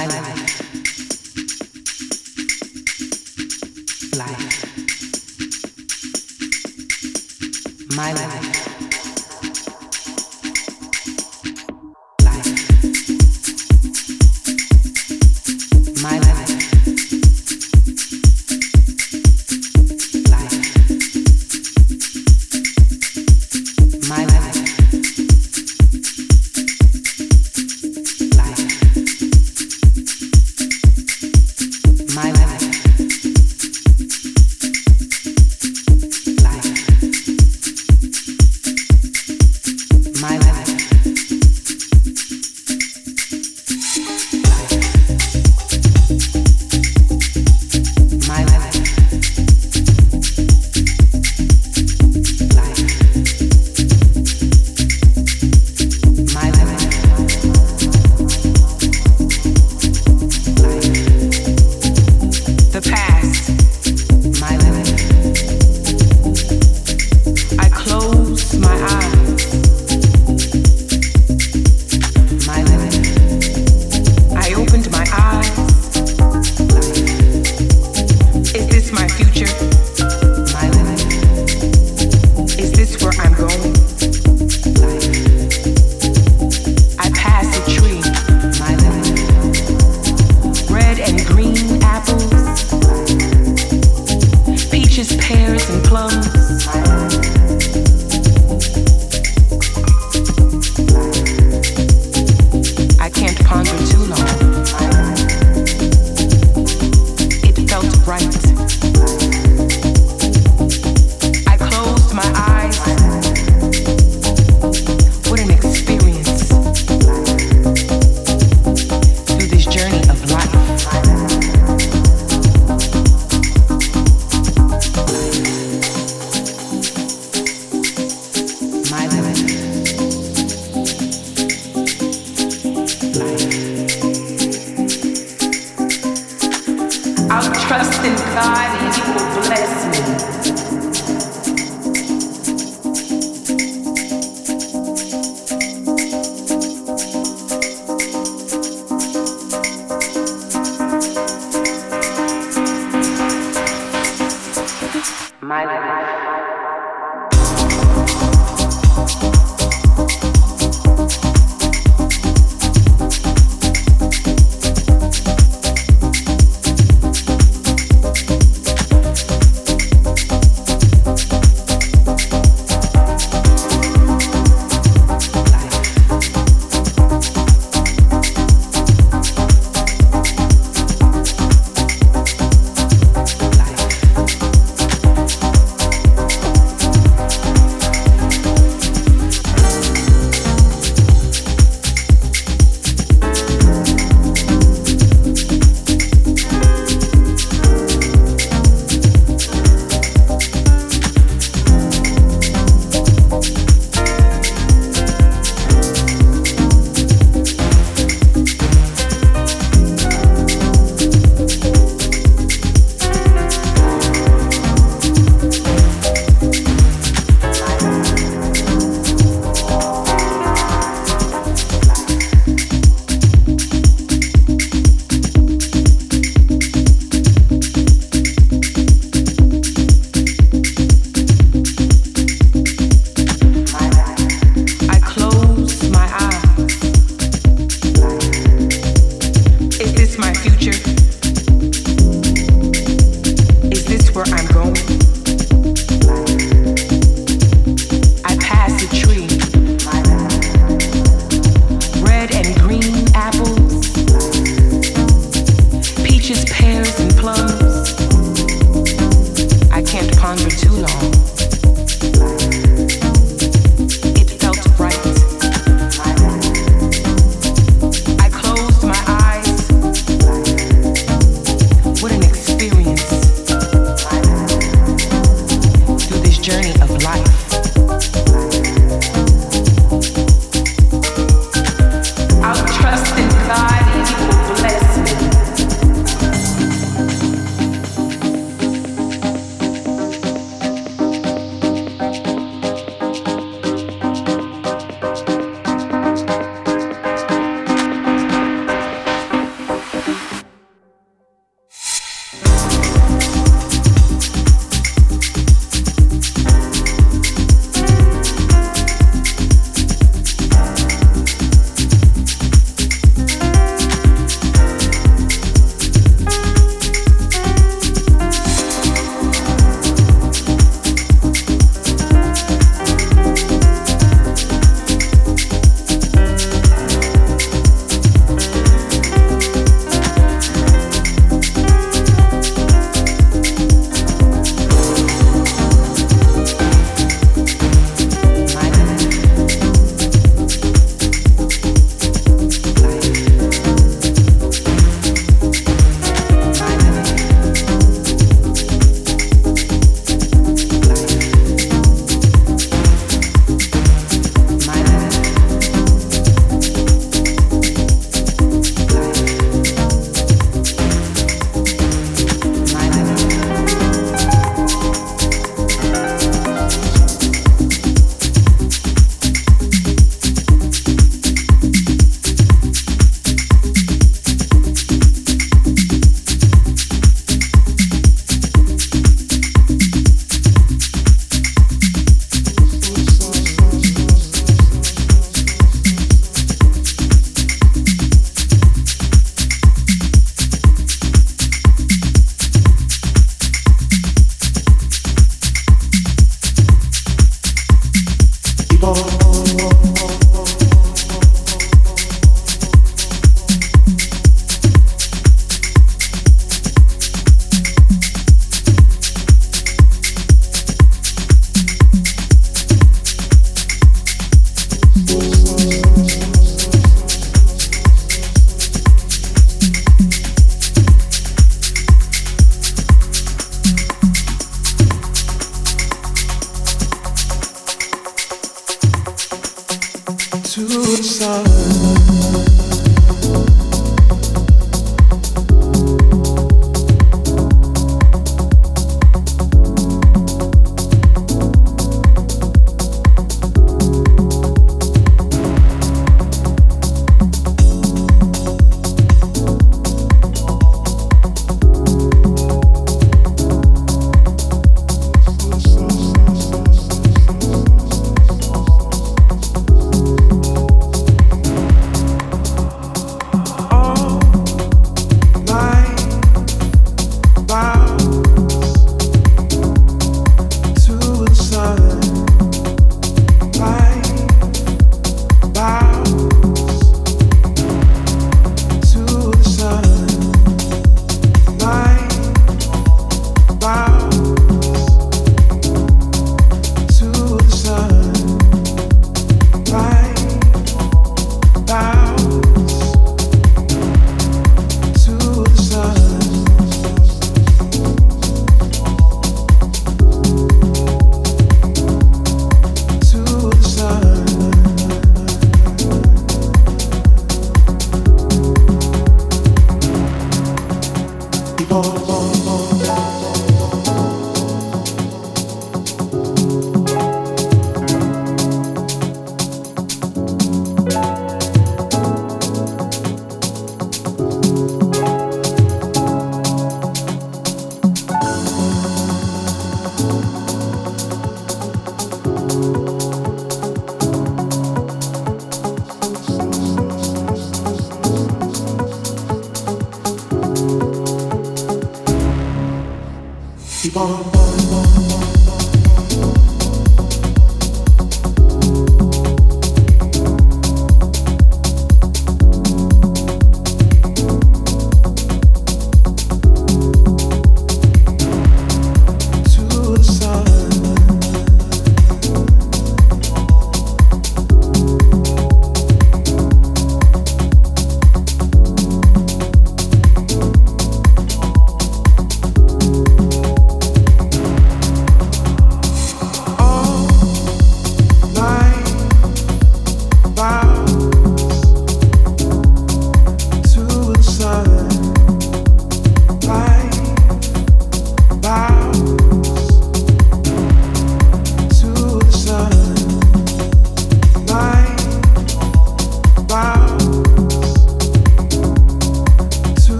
my life.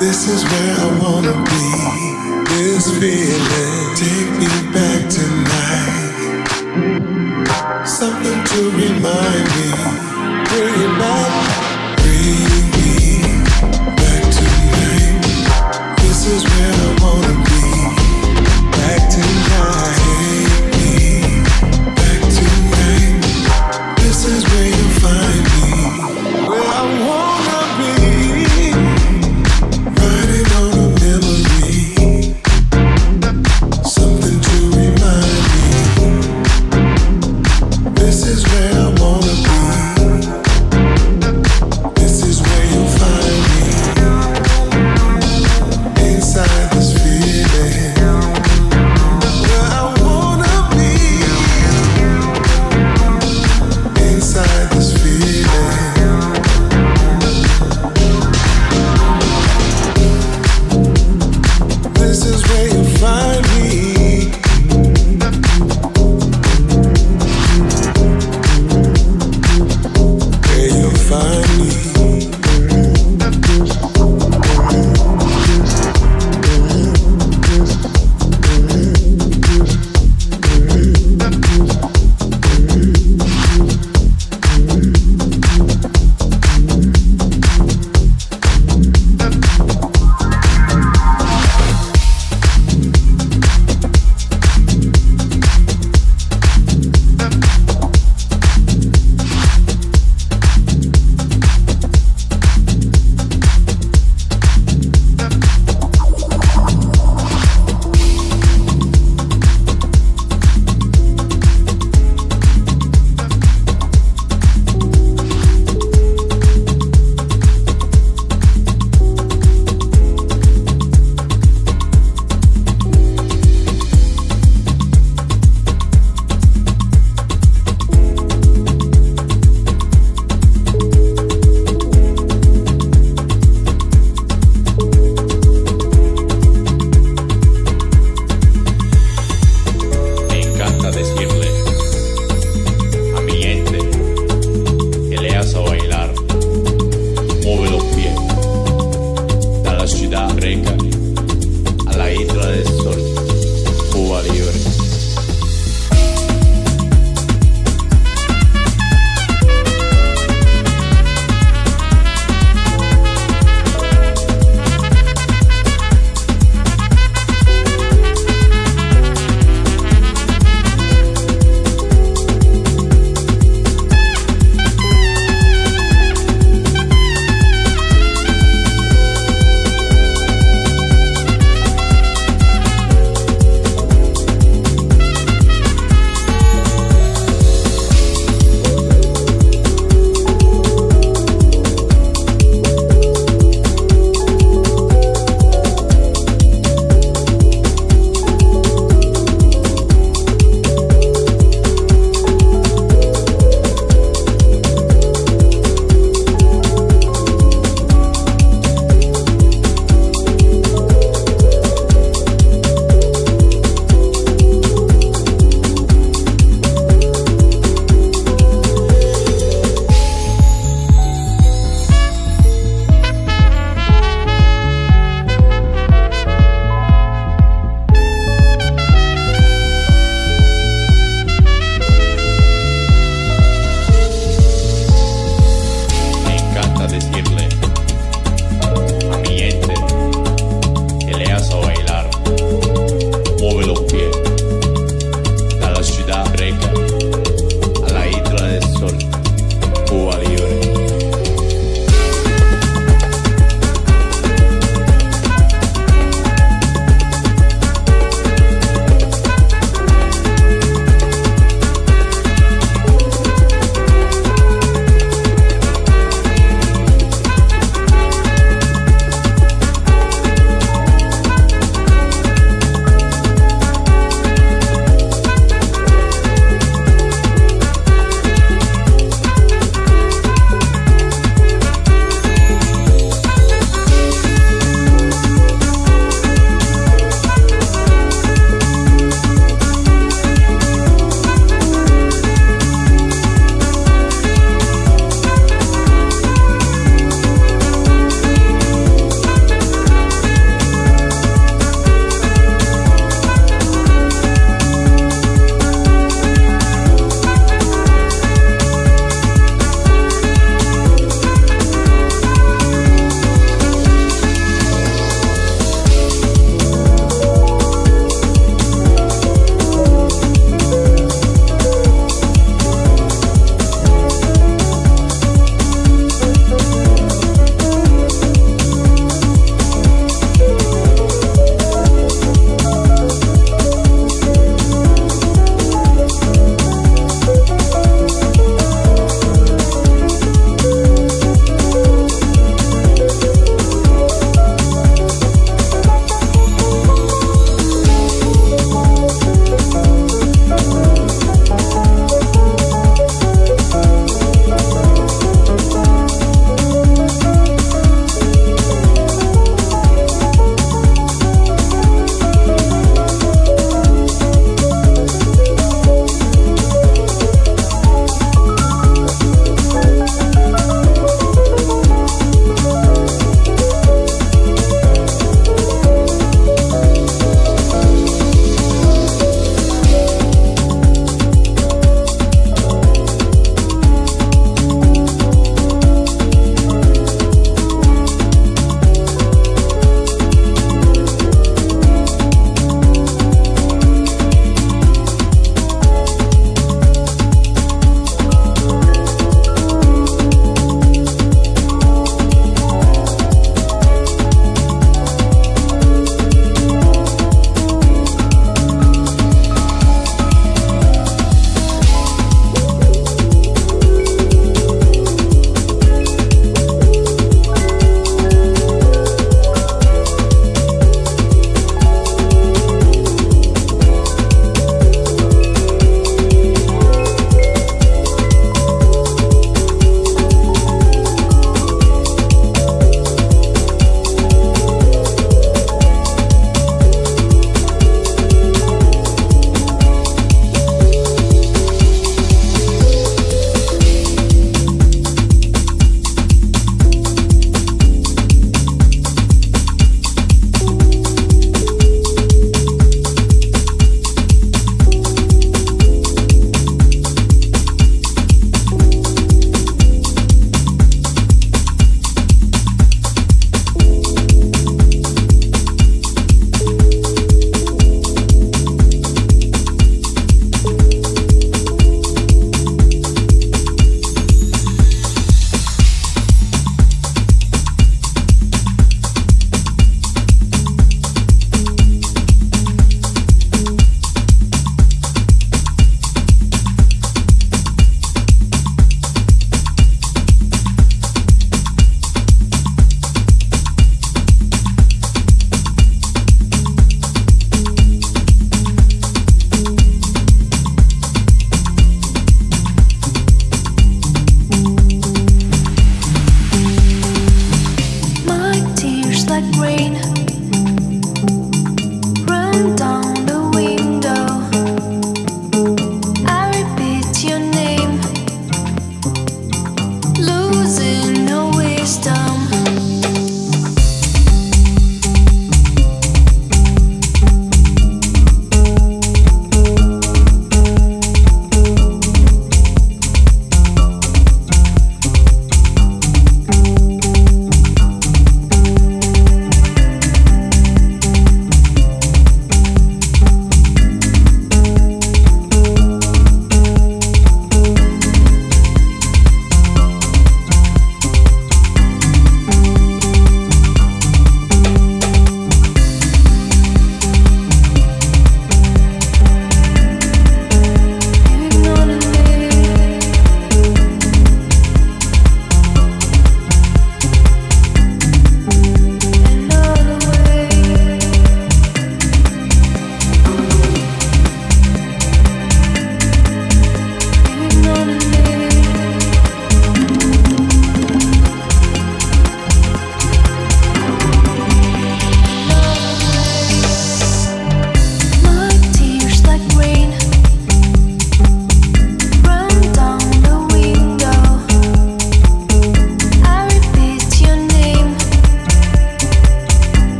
This is where I wanna be. This feeling, take me back.